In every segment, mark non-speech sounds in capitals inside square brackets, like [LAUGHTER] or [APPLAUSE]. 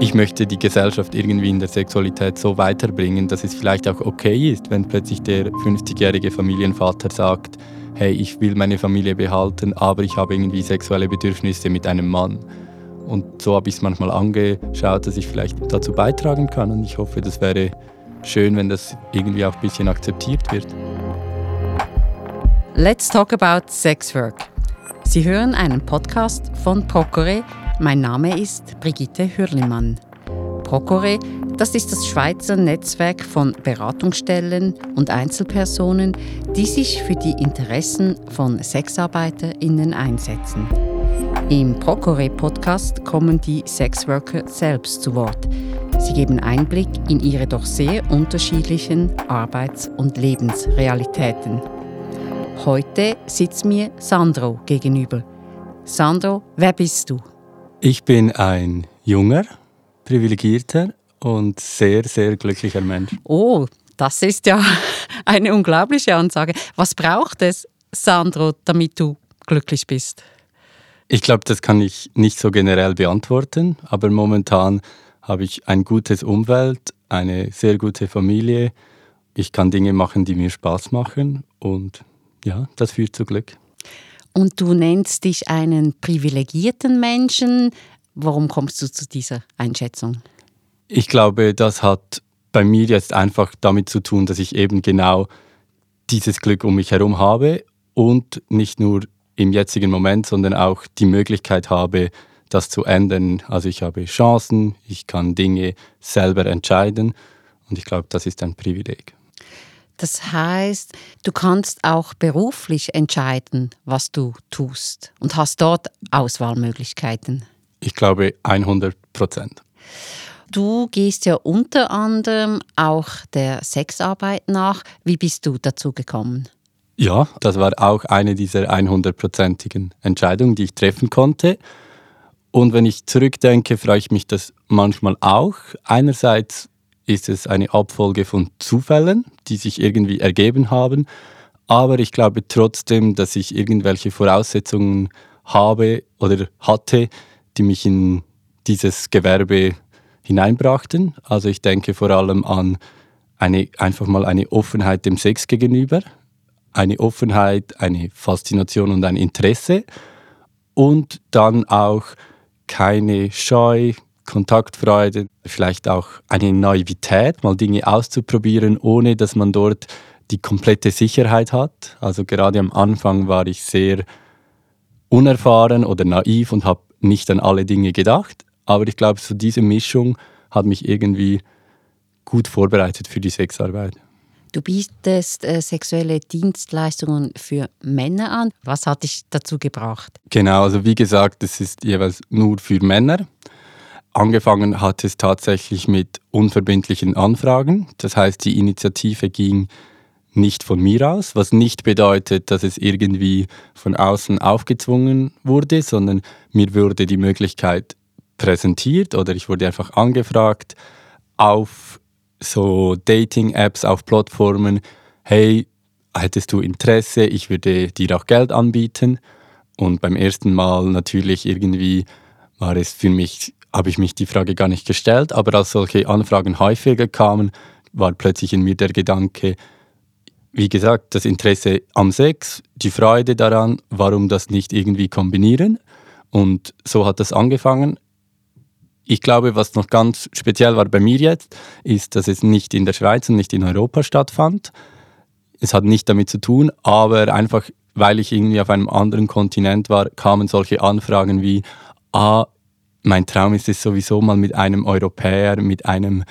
ich möchte die Gesellschaft irgendwie in der Sexualität so weiterbringen, dass es vielleicht auch okay ist, wenn plötzlich der 50-jährige Familienvater sagt, hey, ich will meine Familie behalten, aber ich habe irgendwie sexuelle Bedürfnisse mit einem Mann. Und so habe ich es manchmal angeschaut, dass ich vielleicht dazu beitragen kann. Und ich hoffe, das wäre schön, wenn das irgendwie auch ein bisschen akzeptiert wird. Let's talk about sex work. Sie hören einen Podcast von Procore. Mein Name ist Brigitte Hürlimann. Procore, das ist das Schweizer Netzwerk von Beratungsstellen und Einzelpersonen, die sich für die Interessen von SexarbeiterInnen einsetzen. Im Procore-Podcast kommen die Sexworker selbst zu Wort. Sie geben Einblick in ihre doch sehr unterschiedlichen Arbeits- und Lebensrealitäten. Heute sitzt mir Sandro gegenüber. Sandro, wer bist du? Ich bin ein junger, privilegierter und sehr, sehr glücklicher Mensch. Oh, das ist ja [LAUGHS] eine unglaubliche Ansage. Was braucht es, Sandro, damit du glücklich bist? Ich glaube, das kann ich nicht so generell beantworten, aber momentan habe ich ein gutes Umfeld, eine sehr gute Familie. Ich kann Dinge machen, die mir Spaß machen und ja, das führt zu Glück. Und du nennst dich einen privilegierten Menschen. Warum kommst du zu dieser Einschätzung? Ich glaube, das hat bei mir jetzt einfach damit zu tun, dass ich eben genau dieses Glück um mich herum habe und nicht nur im jetzigen Moment, sondern auch die Möglichkeit habe, das zu ändern. Also ich habe Chancen, ich kann Dinge selber entscheiden und ich glaube, das ist ein Privileg. Das heißt, du kannst auch beruflich entscheiden, was du tust und hast dort Auswahlmöglichkeiten. Ich glaube 100 Prozent. Du gehst ja unter anderem auch der Sexarbeit nach. Wie bist du dazu gekommen? Ja, das war auch eine dieser 100-prozentigen Entscheidungen, die ich treffen konnte. Und wenn ich zurückdenke, freue ich mich das manchmal auch. Einerseits ist es eine Abfolge von Zufällen, die sich irgendwie ergeben haben. Aber ich glaube trotzdem, dass ich irgendwelche Voraussetzungen habe oder hatte, die mich in dieses Gewerbe hineinbrachten. Also ich denke vor allem an eine, einfach mal eine Offenheit dem Sex gegenüber, eine Offenheit, eine Faszination und ein Interesse und dann auch keine Scheu, Kontaktfreude, vielleicht auch eine Naivität, mal Dinge auszuprobieren, ohne dass man dort die komplette Sicherheit hat. Also gerade am Anfang war ich sehr unerfahren oder naiv und habe nicht an alle Dinge gedacht. Aber ich glaube, so diese Mischung hat mich irgendwie gut vorbereitet für die Sexarbeit. Du bietest äh, sexuelle Dienstleistungen für Männer an. Was hat dich dazu gebracht? Genau, also wie gesagt, es ist jeweils nur für Männer. Angefangen hat es tatsächlich mit unverbindlichen Anfragen. Das heißt, die Initiative ging nicht von mir aus, was nicht bedeutet, dass es irgendwie von außen aufgezwungen wurde, sondern mir wurde die Möglichkeit präsentiert oder ich wurde einfach angefragt auf so Dating-Apps, auf Plattformen, hey, hättest du Interesse, ich würde dir auch Geld anbieten. Und beim ersten Mal natürlich irgendwie war es für mich habe ich mich die Frage gar nicht gestellt, aber als solche Anfragen häufiger kamen, war plötzlich in mir der Gedanke, wie gesagt, das Interesse am Sex, die Freude daran, warum das nicht irgendwie kombinieren. Und so hat das angefangen. Ich glaube, was noch ganz speziell war bei mir jetzt, ist, dass es nicht in der Schweiz und nicht in Europa stattfand. Es hat nicht damit zu tun, aber einfach, weil ich irgendwie auf einem anderen Kontinent war, kamen solche Anfragen wie, ah, mein Traum ist es sowieso mal mit einem Europäer, mit einem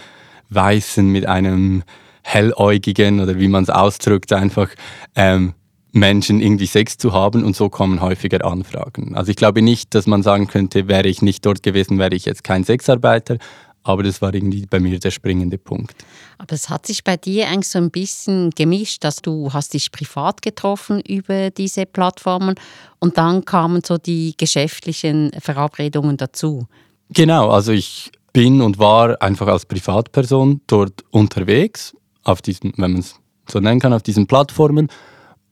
Weißen, mit einem Helläugigen oder wie man es ausdrückt, einfach ähm, Menschen irgendwie Sex zu haben und so kommen häufiger Anfragen. Also ich glaube nicht, dass man sagen könnte, wäre ich nicht dort gewesen, wäre ich jetzt kein Sexarbeiter, aber das war irgendwie bei mir der springende Punkt. Aber es hat sich bei dir eigentlich so ein bisschen gemischt, dass du hast dich privat getroffen über diese Plattformen und dann kamen so die geschäftlichen Verabredungen dazu. Genau, also ich bin und war einfach als Privatperson dort unterwegs, auf diesen, wenn man es so nennen kann, auf diesen Plattformen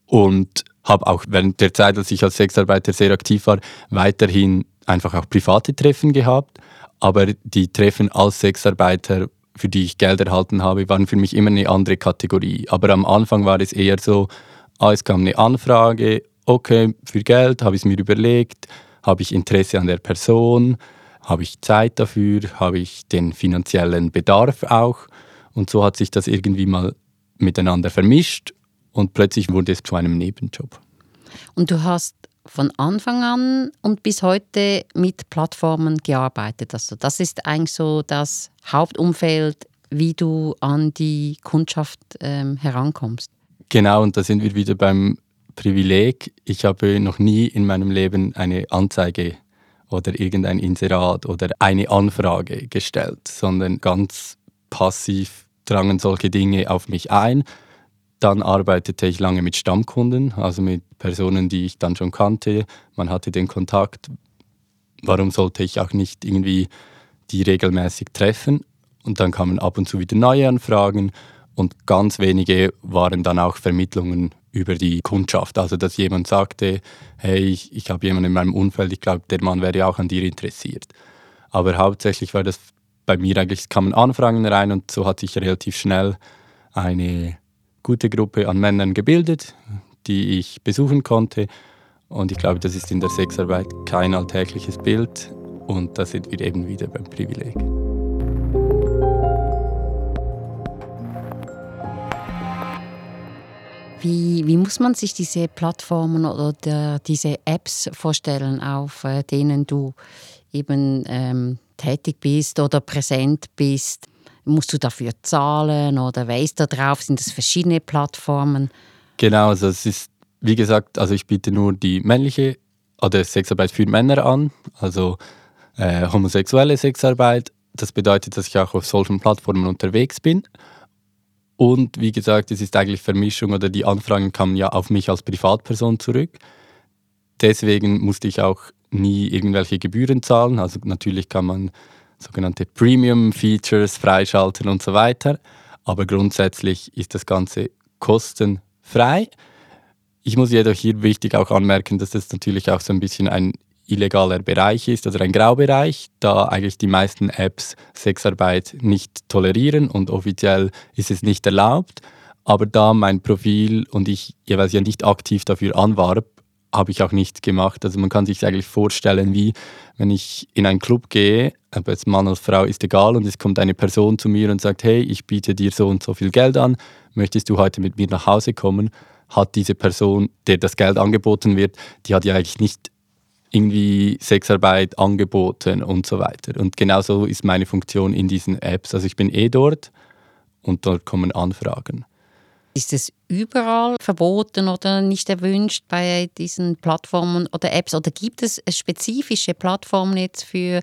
und habe auch während der Zeit, als ich als Sexarbeiter sehr aktiv war, weiterhin einfach auch private Treffen gehabt Aber die Treffen als Sexarbeiter, für die ich Geld erhalten habe, waren für mich immer eine andere Kategorie. Aber am Anfang war es eher so, ah, es kam eine Anfrage, okay, für Geld habe ich es mir überlegt, habe ich Interesse an der Person, habe ich Zeit dafür, habe ich den finanziellen Bedarf auch. Und so hat sich das irgendwie mal miteinander vermischt und plötzlich wurde es zu einem Nebenjob. Und du hast von Anfang an und bis heute mit Plattformen gearbeitet. Also das ist eigentlich so das Hauptumfeld, wie du an die Kundschaft ähm, herankommst. Genau, und da sind wir wieder beim Privileg. Ich habe noch nie in meinem Leben eine Anzeige oder irgendein Inserat oder eine Anfrage gestellt, sondern ganz passiv drangen solche Dinge auf mich ein. Dann arbeitete ich lange mit Stammkunden, also mit Personen, die ich dann schon kannte. Man hatte den Kontakt. Warum sollte ich auch nicht irgendwie die regelmäßig treffen? Und dann kamen ab und zu wieder neue Anfragen und ganz wenige waren dann auch Vermittlungen über die Kundschaft. Also dass jemand sagte, hey, ich, ich habe jemanden in meinem Umfeld, ich glaube, der Mann wäre auch an dir interessiert. Aber hauptsächlich war das bei mir eigentlich, es kamen Anfragen rein und so hat sich relativ schnell eine gute Gruppe an Männern gebildet, die ich besuchen konnte. Und ich glaube, das ist in der Sexarbeit kein alltägliches Bild. Und da sind wir eben wieder beim Privileg. Wie, wie muss man sich diese Plattformen oder diese Apps vorstellen, auf äh, denen du eben ähm, tätig bist oder präsent bist? Musst du dafür zahlen oder wer ist da drauf? Sind das verschiedene Plattformen? Genau, also es ist, wie gesagt, also ich biete nur die männliche oder Sexarbeit für Männer an, also äh, homosexuelle Sexarbeit. Das bedeutet, dass ich auch auf solchen Plattformen unterwegs bin. Und wie gesagt, es ist eigentlich Vermischung oder die Anfragen kamen ja auf mich als Privatperson zurück. Deswegen musste ich auch nie irgendwelche Gebühren zahlen. Also natürlich kann man sogenannte Premium-Features freischalten und so weiter. Aber grundsätzlich ist das Ganze kostenfrei. Ich muss jedoch hier wichtig auch anmerken, dass das natürlich auch so ein bisschen ein illegaler Bereich ist oder ein Graubereich, da eigentlich die meisten Apps Sexarbeit nicht tolerieren und offiziell ist es nicht erlaubt. Aber da mein Profil und ich jeweils ja nicht aktiv dafür anwarb, habe ich auch nichts gemacht. Also man kann sich eigentlich vorstellen, wie wenn ich in einen Club gehe, ob es Mann oder Frau ist egal, und es kommt eine Person zu mir und sagt, hey, ich biete dir so und so viel Geld an, möchtest du heute mit mir nach Hause kommen? Hat diese Person, der das Geld angeboten wird, die hat ja eigentlich nicht irgendwie Sexarbeit angeboten und so weiter. Und genauso ist meine Funktion in diesen Apps. Also ich bin eh dort und dort kommen Anfragen. Ist es überall verboten oder nicht erwünscht bei diesen Plattformen oder Apps? Oder gibt es spezifische Plattformen jetzt für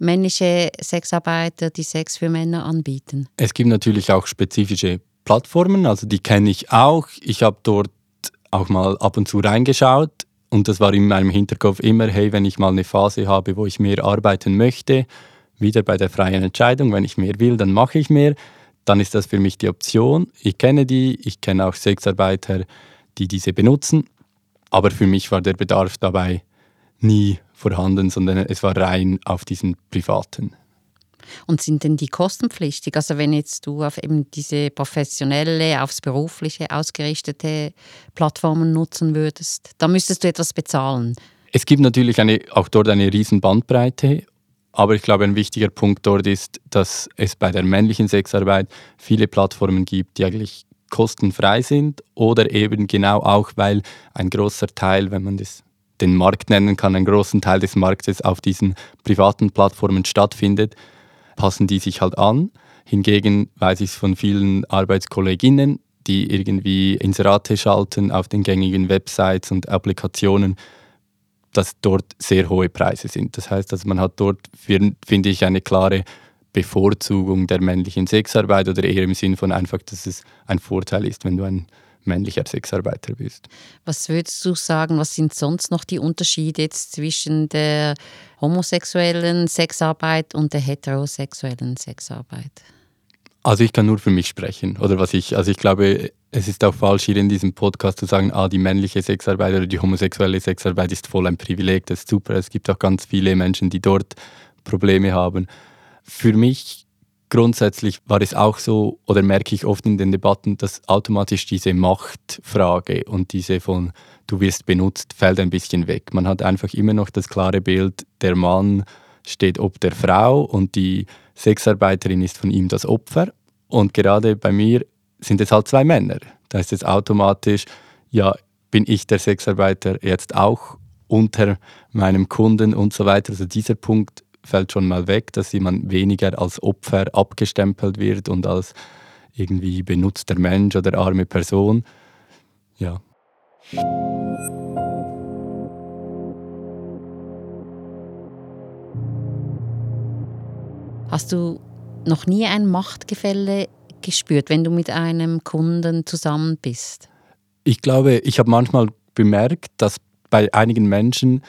männliche Sexarbeiter, die Sex für Männer anbieten? Es gibt natürlich auch spezifische Plattformen, also die kenne ich auch. Ich habe dort auch mal ab und zu reingeschaut und das war in meinem Hinterkopf immer, hey, wenn ich mal eine Phase habe, wo ich mehr arbeiten möchte, wieder bei der freien Entscheidung, wenn ich mehr will, dann mache ich mehr dann ist das für mich die Option. Ich kenne die, ich kenne auch Sexarbeiter, die diese benutzen, aber für mich war der Bedarf dabei nie vorhanden, sondern es war rein auf diesen privaten. Und sind denn die kostenpflichtig? Also wenn jetzt du auf eben diese professionelle, aufs berufliche ausgerichtete Plattformen nutzen würdest, dann müsstest du etwas bezahlen. Es gibt natürlich eine, auch dort eine riesen Bandbreite aber ich glaube, ein wichtiger Punkt dort ist, dass es bei der männlichen Sexarbeit viele Plattformen gibt, die eigentlich kostenfrei sind oder eben genau auch, weil ein großer Teil, wenn man das den Markt nennen kann, ein großen Teil des Marktes auf diesen privaten Plattformen stattfindet, passen die sich halt an. Hingegen weiß ich es von vielen Arbeitskolleginnen, die irgendwie Inserate schalten auf den gängigen Websites und Applikationen, dass dort sehr hohe Preise sind. Das heißt, also man hat dort, finde ich, eine klare Bevorzugung der männlichen Sexarbeit oder eher im Sinn von einfach, dass es ein Vorteil ist, wenn du ein männlicher Sexarbeiter bist. Was würdest du sagen, was sind sonst noch die Unterschiede jetzt zwischen der homosexuellen Sexarbeit und der heterosexuellen Sexarbeit? Also ich kann nur für mich sprechen. Oder was ich, also ich glaube, es ist auch falsch, hier in diesem Podcast zu sagen, ah, die männliche Sexarbeit oder die homosexuelle Sexarbeit ist voll ein Privileg, das ist super. Es gibt auch ganz viele Menschen, die dort Probleme haben. Für mich grundsätzlich war es auch so, oder merke ich oft in den Debatten, dass automatisch diese Machtfrage und diese von du wirst benutzt, fällt ein bisschen weg. Man hat einfach immer noch das klare Bild, der Mann steht ob der Frau und die Sexarbeiterin ist von ihm das Opfer. Und gerade bei mir sind es halt zwei Männer. Da ist es automatisch, ja, bin ich der Sexarbeiter jetzt auch unter meinem Kunden und so weiter. Also dieser Punkt fällt schon mal weg, dass jemand weniger als Opfer abgestempelt wird und als irgendwie benutzter Mensch oder arme Person. Ja. Hast du noch nie ein Machtgefälle gespürt, wenn du mit einem Kunden zusammen bist? Ich glaube, ich habe manchmal bemerkt, dass bei einigen Menschen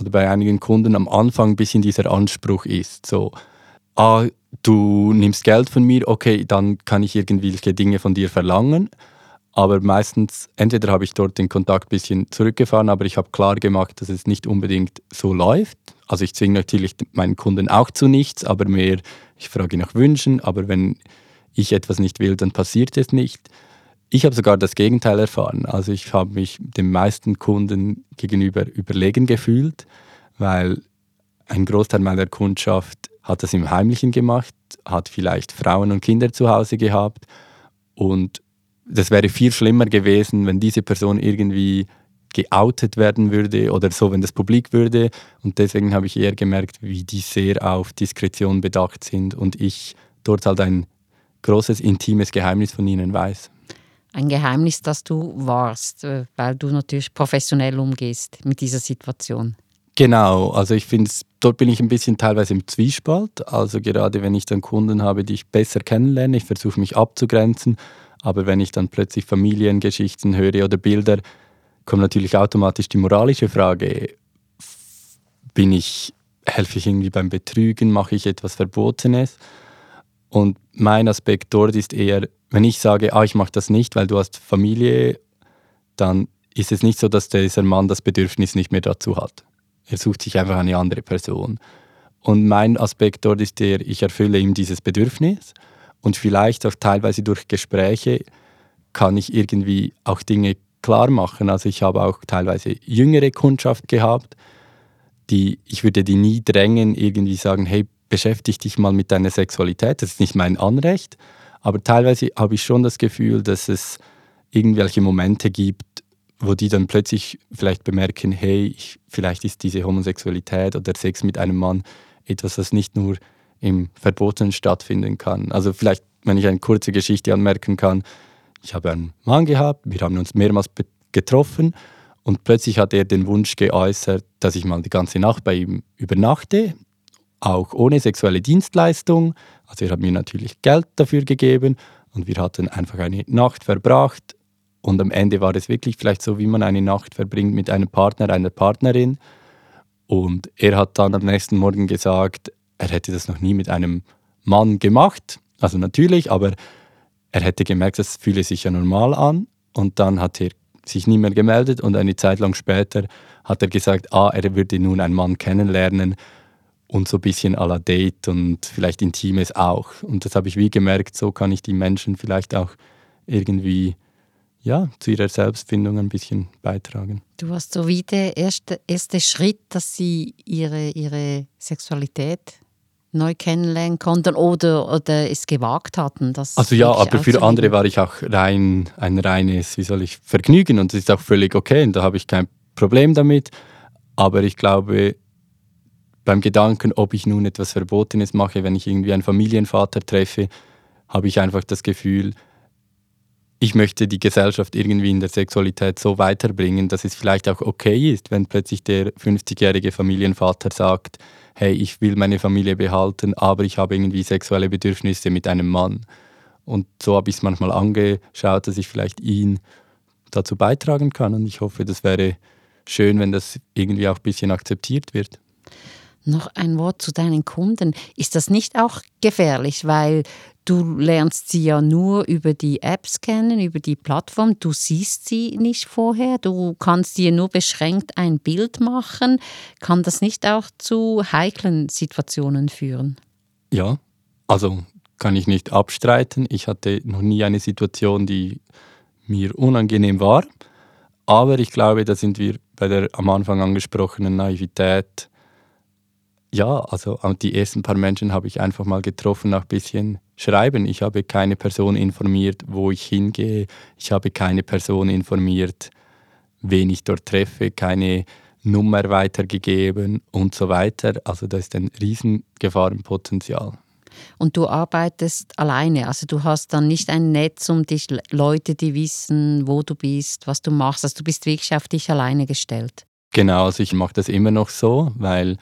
oder bei einigen Kunden am Anfang ein bisschen dieser Anspruch ist. So, ah, du nimmst Geld von mir, okay, dann kann ich irgendwelche Dinge von dir verlangen. Aber meistens, entweder habe ich dort den Kontakt ein bisschen zurückgefahren, aber ich habe klar gemacht, dass es nicht unbedingt so läuft. Also ich zwinge natürlich meinen Kunden auch zu nichts, aber mehr, ich frage nach Wünschen, aber wenn ich etwas nicht will, dann passiert es nicht. Ich habe sogar das Gegenteil erfahren. Also ich habe mich den meisten Kunden gegenüber überlegen gefühlt, weil ein Großteil meiner Kundschaft hat das im Heimlichen gemacht, hat vielleicht Frauen und Kinder zu Hause gehabt und das wäre viel schlimmer gewesen, wenn diese Person irgendwie geoutet werden würde oder so, wenn das publik würde. Und deswegen habe ich eher gemerkt, wie die sehr auf Diskretion bedacht sind und ich dort halt ein großes, intimes Geheimnis von ihnen weiß ein Geheimnis, dass du warst, äh, weil du natürlich professionell umgehst mit dieser Situation. Genau, also ich finde, dort bin ich ein bisschen teilweise im Zwiespalt. Also gerade wenn ich dann Kunden habe, die ich besser kennenlerne, ich versuche mich abzugrenzen, aber wenn ich dann plötzlich Familiengeschichten höre oder Bilder, kommt natürlich automatisch die moralische Frage, bin ich, helfe ich irgendwie beim Betrügen, mache ich etwas Verbotenes? Und mein Aspekt dort ist eher, wenn ich sage, ah, ich mache das nicht, weil du hast Familie, dann ist es nicht so, dass dieser Mann das Bedürfnis nicht mehr dazu hat. Er sucht sich einfach eine andere Person. Und mein Aspekt dort ist der, ich erfülle ihm dieses Bedürfnis und vielleicht auch teilweise durch Gespräche kann ich irgendwie auch Dinge klar machen. Also ich habe auch teilweise jüngere Kundschaft gehabt, die ich würde die nie drängen, irgendwie sagen, hey, beschäftige dich mal mit deiner Sexualität. Das ist nicht mein Anrecht, aber teilweise habe ich schon das Gefühl, dass es irgendwelche Momente gibt, wo die dann plötzlich vielleicht bemerken, hey, ich, vielleicht ist diese Homosexualität oder Sex mit einem Mann etwas, das nicht nur im Verbotenen stattfinden kann. Also vielleicht, wenn ich eine kurze Geschichte anmerken kann, ich habe einen Mann gehabt, wir haben uns mehrmals getroffen und plötzlich hat er den Wunsch geäußert, dass ich mal die ganze Nacht bei ihm übernachte auch ohne sexuelle Dienstleistung. Also er hat mir natürlich Geld dafür gegeben und wir hatten einfach eine Nacht verbracht. Und am Ende war es wirklich vielleicht so, wie man eine Nacht verbringt mit einem Partner, einer Partnerin. Und er hat dann am nächsten Morgen gesagt, er hätte das noch nie mit einem Mann gemacht. Also natürlich, aber er hätte gemerkt, das fühle sich ja normal an. Und dann hat er sich nie mehr gemeldet und eine Zeit lang später hat er gesagt, ah, er würde nun einen Mann kennenlernen und so ein bisschen à la Date und vielleicht Intimes auch. Und das habe ich wie gemerkt, so kann ich die Menschen vielleicht auch irgendwie ja, zu ihrer Selbstfindung ein bisschen beitragen. Du hast so wie der erste, erste Schritt, dass sie ihre, ihre Sexualität neu kennenlernen konnten oder, oder es gewagt hatten. also ja, aber für andere war ich auch rein ein reines, wie soll ich, Vergnügen und das ist auch völlig okay und da habe ich kein Problem damit. Aber ich glaube, beim Gedanken, ob ich nun etwas Verbotenes mache, wenn ich irgendwie einen Familienvater treffe, habe ich einfach das Gefühl, ich möchte die Gesellschaft irgendwie in der Sexualität so weiterbringen, dass es vielleicht auch okay ist, wenn plötzlich der 50-jährige Familienvater sagt, hey, ich will meine Familie behalten, aber ich habe irgendwie sexuelle Bedürfnisse mit einem Mann. Und so habe ich es manchmal angeschaut, dass ich vielleicht ihn dazu beitragen kann. Und ich hoffe, das wäre schön, wenn das irgendwie auch ein bisschen akzeptiert wird. Noch ein Wort zu deinen Kunden. Ist das nicht auch gefährlich, weil Du lernst sie ja nur über die Apps kennen, über die Plattform. Du siehst sie nicht vorher. Du kannst dir nur beschränkt ein Bild machen. Kann das nicht auch zu heiklen Situationen führen? Ja, also kann ich nicht abstreiten. Ich hatte noch nie eine Situation, die mir unangenehm war. Aber ich glaube, da sind wir bei der am Anfang angesprochenen Naivität. Ja, also die ersten paar Menschen habe ich einfach mal getroffen nach ein bisschen Schreiben. Ich habe keine Person informiert, wo ich hingehe. Ich habe keine Person informiert, wen ich dort treffe, keine Nummer weitergegeben und so weiter. Also da ist ein riesen Gefahrenpotenzial. Und du arbeitest alleine, also du hast dann nicht ein Netz um dich, Leute, die wissen, wo du bist, was du machst. Also du bist wirklich auf dich alleine gestellt. Genau, also ich mache das immer noch so, weil,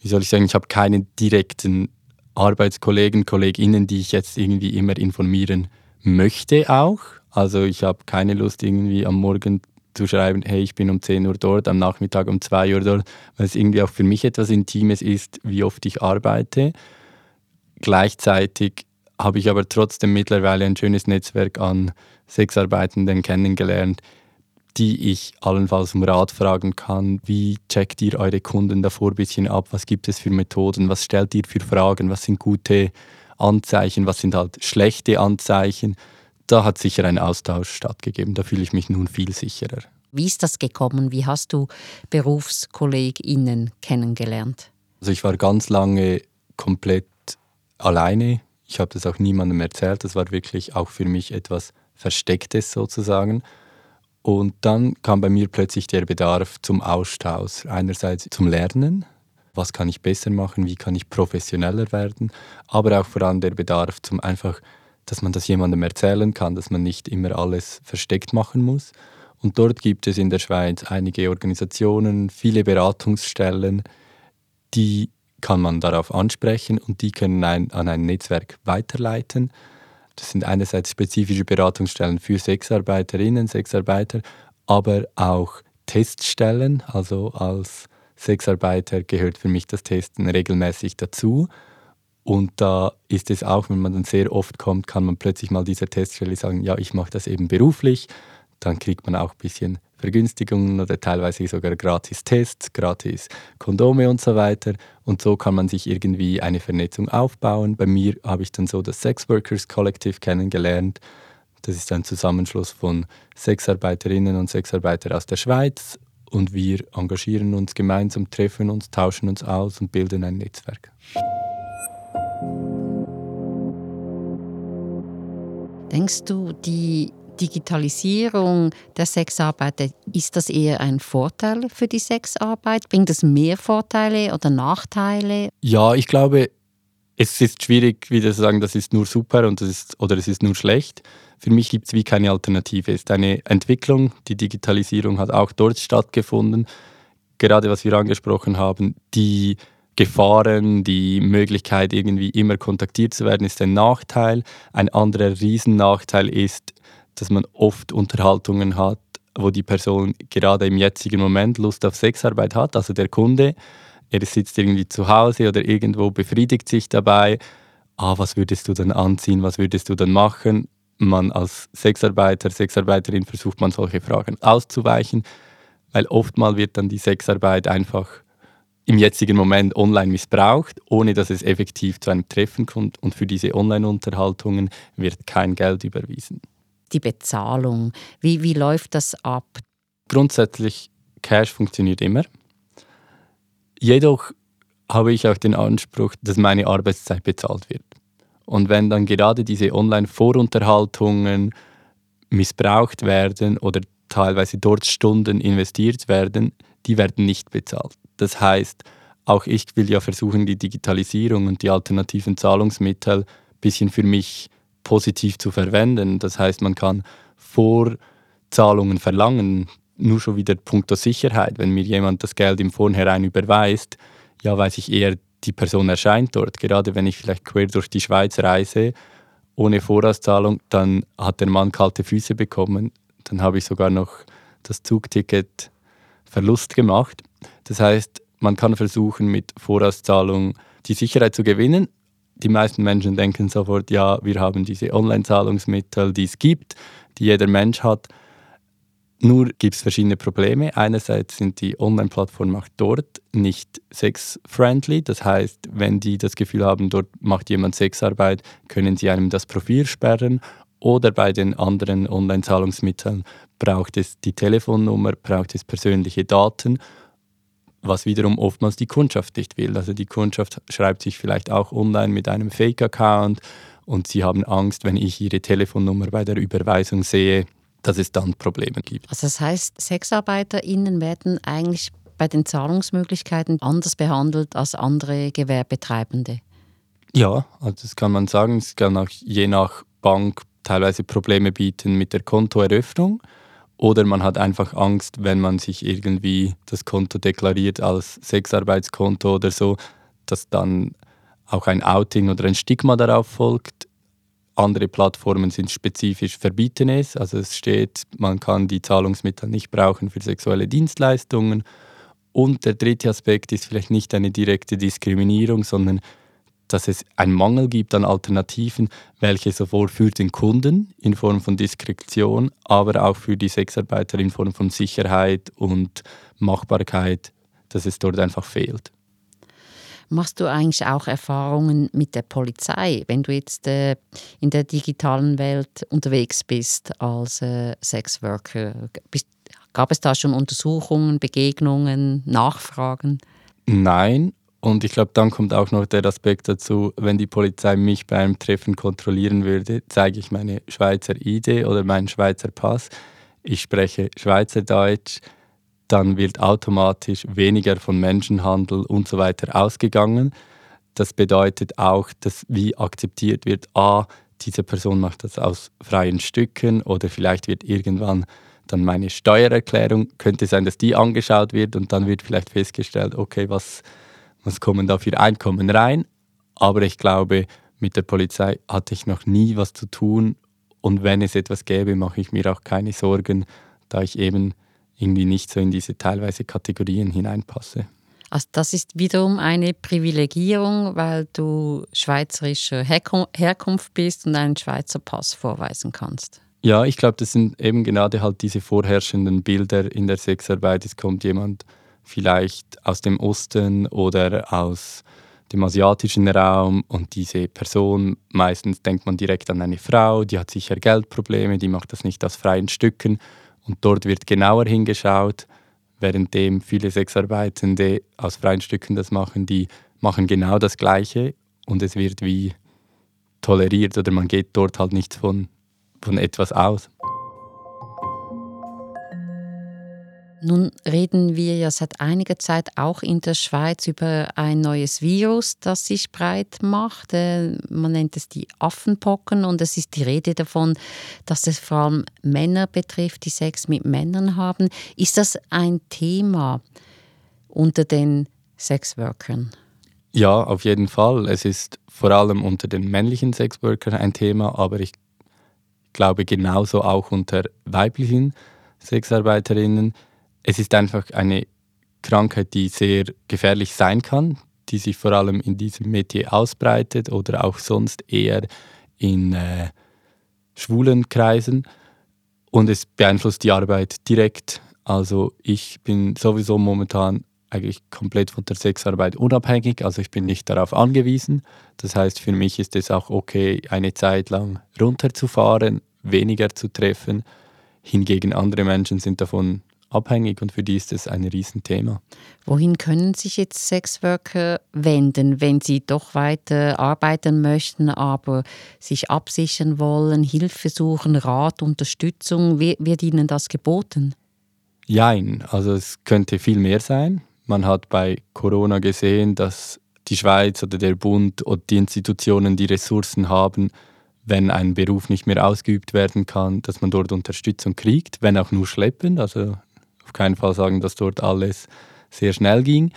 wie soll ich sagen, ich habe keine direkten Arbeitskollegen, Kolleginnen, die ich jetzt irgendwie immer informieren möchte auch. Also ich habe keine Lust irgendwie am Morgen zu schreiben, hey, ich bin um 10 Uhr dort, am Nachmittag um 2 Uhr dort, weil es irgendwie auch für mich etwas Intimes ist, wie oft ich arbeite. Gleichzeitig habe ich aber trotzdem mittlerweile ein schönes Netzwerk an Sexarbeitenden kennengelernt, die ich allenfalls um Rat fragen kann. Wie checkt ihr eure Kunden davor ein bisschen ab? Was gibt es für Methoden? Was stellt ihr für Fragen? Was sind gute Anzeichen? Was sind halt schlechte Anzeichen? Da hat sicher ein Austausch stattgegeben. Da fühle ich mich nun viel sicherer. Wie ist das gekommen? Wie hast du BerufskollegInnen kennengelernt? Also ich war ganz lange komplett alleine. Ich habe das auch niemandem erzählt. Das war wirklich auch für mich etwas Verstecktes sozusagen. Und dann kam bei mir plötzlich der Bedarf zum Austausch. Einerseits zum Lernen, was kann ich besser machen, wie kann ich professioneller werden, aber auch vor allem der Bedarf zum einfach, dass man das jemandem erzählen kann, dass man nicht immer alles versteckt machen muss. Und dort gibt es in der Schweiz einige Organisationen, viele Beratungsstellen, die kann man darauf ansprechen und die können ein, an ein Netzwerk weiterleiten. Das sind einerseits spezifische Beratungsstellen für Sexarbeiterinnen, Sexarbeiter, aber auch Teststellen. Also als Sexarbeiter gehört für mich das Testen regelmäßig dazu. Und da ist es auch, wenn man dann sehr oft kommt, kann man plötzlich mal dieser Teststelle sagen, ja, ich mache das eben beruflich. Dann kriegt man auch ein bisschen Vergünstigungen oder teilweise sogar gratis Tests, gratis Kondome und so weiter. Und so kann man sich irgendwie eine Vernetzung aufbauen. Bei mir habe ich dann so das Sex Workers Collective kennengelernt. Das ist ein Zusammenschluss von Sexarbeiterinnen und Sexarbeitern aus der Schweiz. Und wir engagieren uns gemeinsam, treffen uns, tauschen uns aus und bilden ein Netzwerk. Denkst du, die Digitalisierung der Sexarbeit, ist das eher ein Vorteil für die Sexarbeit? Bringt es mehr Vorteile oder Nachteile? Ja, ich glaube, es ist schwierig, wieder zu sagen, das ist nur super und das ist, oder es ist nur schlecht. Für mich gibt es wie keine Alternative. Es ist eine Entwicklung. Die Digitalisierung hat auch dort stattgefunden. Gerade was wir angesprochen haben, die Gefahren, die Möglichkeit, irgendwie immer kontaktiert zu werden, ist ein Nachteil. Ein anderer Riesennachteil ist, dass man oft Unterhaltungen hat, wo die Person gerade im jetzigen Moment Lust auf Sexarbeit hat, also der Kunde, er sitzt irgendwie zu Hause oder irgendwo, befriedigt sich dabei, ah, was würdest du dann anziehen, was würdest du dann machen? Man als Sexarbeiter, Sexarbeiterin versucht man solche Fragen auszuweichen, weil oftmal wird dann die Sexarbeit einfach im jetzigen Moment online missbraucht, ohne dass es effektiv zu einem Treffen kommt. Und für diese Online-Unterhaltungen wird kein Geld überwiesen die Bezahlung? Wie, wie läuft das ab? Grundsätzlich, Cash funktioniert immer. Jedoch habe ich auch den Anspruch, dass meine Arbeitszeit bezahlt wird. Und wenn dann gerade diese Online-Vorunterhaltungen missbraucht werden oder teilweise dort Stunden investiert werden, die werden nicht bezahlt. Das heißt, auch ich will ja versuchen, die Digitalisierung und die alternativen Zahlungsmittel ein bisschen für mich positiv zu verwenden. Das heißt, man kann Vorzahlungen verlangen, nur schon wieder punkto Sicherheit. Wenn mir jemand das Geld im Vornherein überweist, ja, weiß ich eher, die Person erscheint dort. Gerade wenn ich vielleicht quer durch die Schweiz reise, ohne Vorauszahlung, dann hat der Mann kalte Füße bekommen. Dann habe ich sogar noch das Zugticket Verlust gemacht. Das heißt, man kann versuchen, mit Vorauszahlung die Sicherheit zu gewinnen, die meisten Menschen denken sofort, ja, wir haben diese Online-Zahlungsmittel, die es gibt, die jeder Mensch hat. Nur gibt es verschiedene Probleme. Einerseits sind die Online-Plattformen auch dort nicht sex-friendly. Das heißt, wenn die das Gefühl haben, dort macht jemand Sexarbeit, können sie einem das Profil sperren. Oder bei den anderen Online-Zahlungsmitteln braucht es die Telefonnummer, braucht es persönliche Daten, was wiederum oftmals die Kundschaft nicht will. Also die Kundschaft schreibt sich vielleicht auch online mit einem Fake-Account und sie haben Angst, wenn ich ihre Telefonnummer bei der Überweisung sehe, dass es dann Probleme gibt. Also das heißt, SexarbeiterInnen werden eigentlich bei den Zahlungsmöglichkeiten anders behandelt als andere Gewerbetreibende? Ja, also das kann man sagen. Es kann auch je nach Bank teilweise Probleme bieten mit der Kontoeröffnung. Oder man hat einfach Angst, wenn man sich irgendwie das Konto deklariert als Sexarbeitskonto oder so, dass dann auch ein Outing oder ein Stigma darauf folgt. Andere Plattformen sind spezifisch verbieten es. Also es steht, man kann die Zahlungsmittel nicht brauchen für sexuelle Dienstleistungen. Und der dritte Aspekt ist vielleicht nicht eine direkte Diskriminierung, sondern dass es einen Mangel gibt an Alternativen, welche sowohl für den Kunden in Form von Diskretion, aber auch für die Sexarbeiter in Form von Sicherheit und Machbarkeit, dass es dort einfach fehlt. Machst du eigentlich auch Erfahrungen mit der Polizei, wenn du jetzt äh, in der digitalen Welt unterwegs bist als äh, Sexworker? Bist, gab es da schon Untersuchungen, Begegnungen, Nachfragen? Nein, und ich glaube, dann kommt auch noch der Aspekt dazu, wenn die Polizei mich bei einem Treffen kontrollieren würde, zeige ich meine Schweizer ID oder meinen Schweizer Pass. Ich spreche Schweizerdeutsch dann wird automatisch weniger von Menschenhandel und so weiter ausgegangen. Das bedeutet auch, dass wie akzeptiert wird, a, diese Person macht das aus freien Stücken oder vielleicht wird irgendwann dann meine Steuererklärung, könnte sein, dass die angeschaut wird und dann wird vielleicht festgestellt, okay, was, was kommen da für Einkommen rein. Aber ich glaube, mit der Polizei hatte ich noch nie was zu tun und wenn es etwas gäbe, mache ich mir auch keine Sorgen, da ich eben irgendwie nicht so in diese teilweise Kategorien hineinpasse. Also das ist wiederum eine Privilegierung, weil du schweizerischer Herkunft bist und einen Schweizer Pass vorweisen kannst. Ja, ich glaube, das sind eben gerade halt diese vorherrschenden Bilder in der Sexarbeit. Es kommt jemand vielleicht aus dem Osten oder aus dem asiatischen Raum. Und diese Person, meistens denkt man direkt an eine Frau, die hat sicher Geldprobleme, die macht das nicht aus freien Stücken. Und dort wird genauer hingeschaut, währenddem viele Sexarbeitende aus freien Stücken das machen, die machen genau das Gleiche und es wird wie toleriert oder man geht dort halt nicht von, von etwas aus. Nun reden wir ja seit einiger Zeit auch in der Schweiz über ein neues Virus, das sich breit macht. Äh, man nennt es die Affenpocken und es ist die Rede davon, dass es vor allem Männer betrifft, die Sex mit Männern haben. Ist das ein Thema unter den Sexworkern? Ja, auf jeden Fall. Es ist vor allem unter den männlichen Sexworkern ein Thema, aber ich glaube genauso auch unter weiblichen Sexarbeiterinnen es ist einfach eine Krankheit, die sehr gefährlich sein kann, die sich vor allem in diesem Metier ausbreitet oder auch sonst eher in äh, schwulen Kreisen. Und es beeinflusst die Arbeit direkt. Also ich bin sowieso momentan eigentlich komplett von der Sexarbeit unabhängig, also ich bin nicht darauf angewiesen. Das heißt, für mich ist es auch okay, eine Zeit lang runterzufahren, weniger zu treffen. Hingegen andere Menschen sind davon abhängig und für die ist es ein Riesenthema. Wohin können sich jetzt Sexworker wenden, wenn sie doch weiter arbeiten möchten, aber sich absichern wollen, Hilfe suchen, Rat, Unterstützung? Wird ihnen das geboten? Jein, also es könnte viel mehr sein. Man hat bei Corona gesehen, dass die Schweiz oder der Bund oder die Institutionen die Ressourcen haben, wenn ein Beruf nicht mehr ausgeübt werden kann, dass man dort Unterstützung kriegt, wenn auch nur schleppend. Also auf keinen Fall sagen, dass dort alles sehr schnell ging.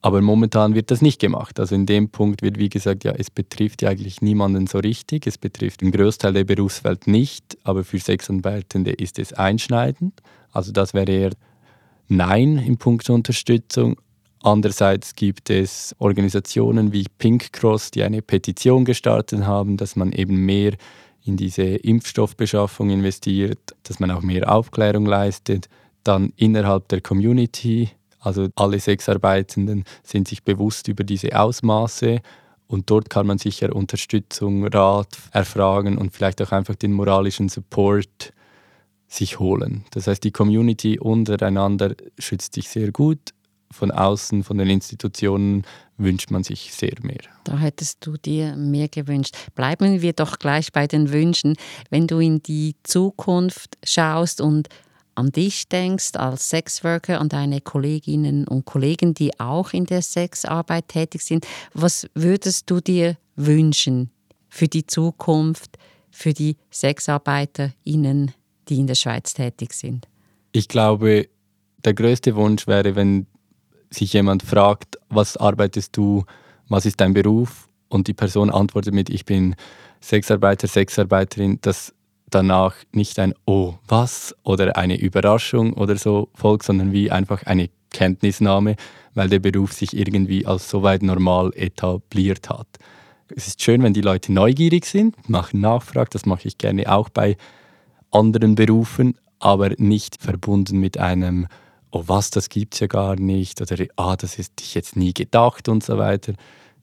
Aber momentan wird das nicht gemacht. Also in dem Punkt wird, wie gesagt, ja, es betrifft ja eigentlich niemanden so richtig. Es betrifft den Großteil der Berufswelt nicht, aber für Sexanwältende ist es einschneidend. Also das wäre eher Nein im Punkt Unterstützung. Andererseits gibt es Organisationen wie Pink Cross, die eine Petition gestartet haben, dass man eben mehr in diese Impfstoffbeschaffung investiert, dass man auch mehr Aufklärung leistet. Dann innerhalb der Community, also alle Sexarbeitenden sind sich bewusst über diese Ausmaße und dort kann man sicher Unterstützung, Rat erfragen und vielleicht auch einfach den moralischen Support sich holen. Das heißt, die Community untereinander schützt sich sehr gut von außen, von den Institutionen wünscht man sich sehr mehr. Da hättest du dir mehr gewünscht. Bleiben wir doch gleich bei den Wünschen. Wenn du in die Zukunft schaust und an dich denkst als Sexworker, an deine Kolleginnen und Kollegen, die auch in der Sexarbeit tätig sind, was würdest du dir wünschen für die Zukunft, für die SexarbeiterInnen, die in der Schweiz tätig sind? Ich glaube, der größte Wunsch wäre, wenn sich jemand fragt, was arbeitest du, was ist dein Beruf und die Person antwortet mit, ich bin Sexarbeiter, Sexarbeiterin, dass danach nicht ein Oh, was oder eine Überraschung oder so folgt, sondern wie einfach eine Kenntnisnahme, weil der Beruf sich irgendwie als soweit normal etabliert hat. Es ist schön, wenn die Leute neugierig sind, machen Nachfrage, das mache ich gerne auch bei anderen Berufen, aber nicht verbunden mit einem oh was, das gibt es ja gar nicht oder ah, das ist ich jetzt nie gedacht und so weiter,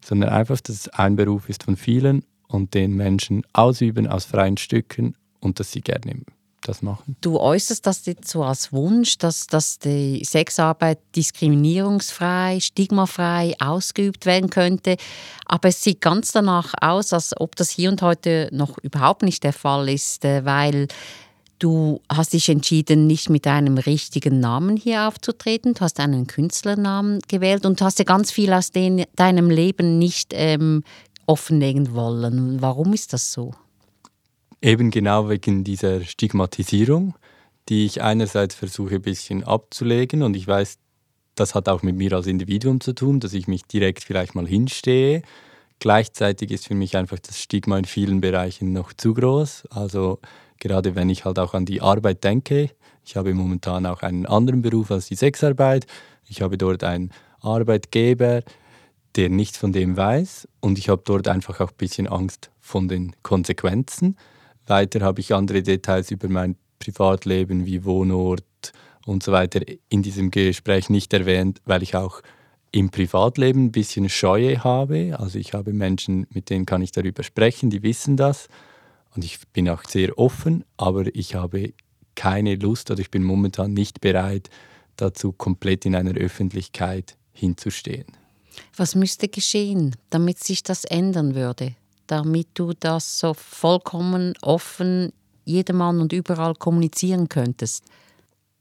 sondern einfach, dass es ein Beruf ist von vielen und den Menschen ausüben aus freien Stücken und dass sie gerne das machen. Du äußerst das jetzt so als Wunsch, dass, dass die Sexarbeit diskriminierungsfrei, stigmafrei ausgeübt werden könnte. Aber es sieht ganz danach aus, als ob das hier und heute noch überhaupt nicht der Fall ist, äh, weil Du hast dich entschieden, nicht mit deinem richtigen Namen hier aufzutreten. Du hast einen Künstlernamen gewählt und du hast ja ganz viel aus den, deinem Leben nicht ähm, offenlegen wollen. Warum ist das so? Eben genau wegen dieser Stigmatisierung, die ich einerseits versuche ein bisschen abzulegen und ich weiß, das hat auch mit mir als Individuum zu tun, dass ich mich direkt vielleicht mal hinstehe. Gleichzeitig ist für mich einfach das Stigma in vielen Bereichen noch zu groß. Also gerade wenn ich halt auch an die Arbeit denke. Ich habe momentan auch einen anderen Beruf als die Sexarbeit. Ich habe dort einen Arbeitgeber, der nichts von dem weiß und ich habe dort einfach auch ein bisschen Angst von den Konsequenzen. Weiter habe ich andere Details über mein Privatleben wie Wohnort und so weiter in diesem Gespräch nicht erwähnt, weil ich auch im Privatleben ein bisschen Scheue habe. Also ich habe Menschen, mit denen kann ich darüber sprechen, die wissen das. Und ich bin auch sehr offen, aber ich habe keine Lust oder ich bin momentan nicht bereit, dazu komplett in einer Öffentlichkeit hinzustehen. Was müsste geschehen, damit sich das ändern würde? Damit du das so vollkommen offen jedermann und überall kommunizieren könntest?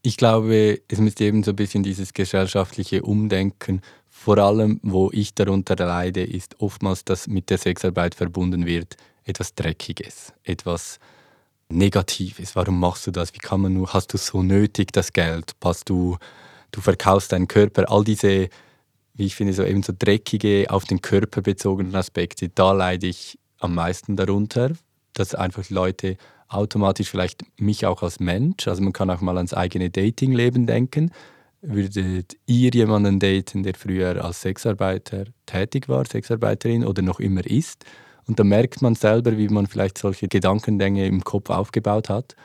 Ich glaube, es müsste eben so ein bisschen dieses gesellschaftliche Umdenken, vor allem wo ich darunter leide, ist oftmals, dass mit der Sexarbeit verbunden wird, etwas Dreckiges, etwas Negatives. Warum machst du das? Wie kann man nur, hast du so nötig das Geld? Hast du, du verkaufst deinen Körper, all diese, wie ich finde, so eben so dreckige, auf den Körper bezogenen Aspekte, da leide ich am meisten darunter, dass einfach Leute automatisch vielleicht mich auch als Mensch, also man kann auch mal ans eigene Datingleben denken, würdet ihr jemanden daten, der früher als Sexarbeiter tätig war, Sexarbeiterin oder noch immer ist? Und da merkt man selber, wie man vielleicht solche Gedankengänge im Kopf aufgebaut hat.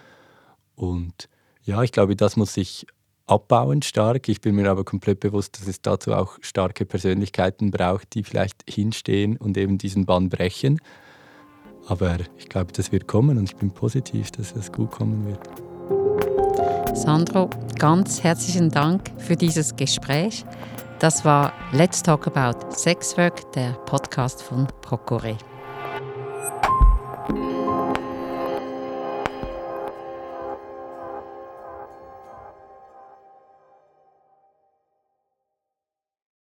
Und ja, ich glaube, das muss sich abbauen stark. Ich bin mir aber komplett bewusst, dass es dazu auch starke Persönlichkeiten braucht, die vielleicht hinstehen und eben diesen Bann brechen. Aber ich glaube, das wird kommen und ich bin positiv, dass es gut kommen wird. Sandro, ganz herzlichen Dank für dieses Gespräch. Das war Let's Talk About Sexwork, der Podcast von Procure.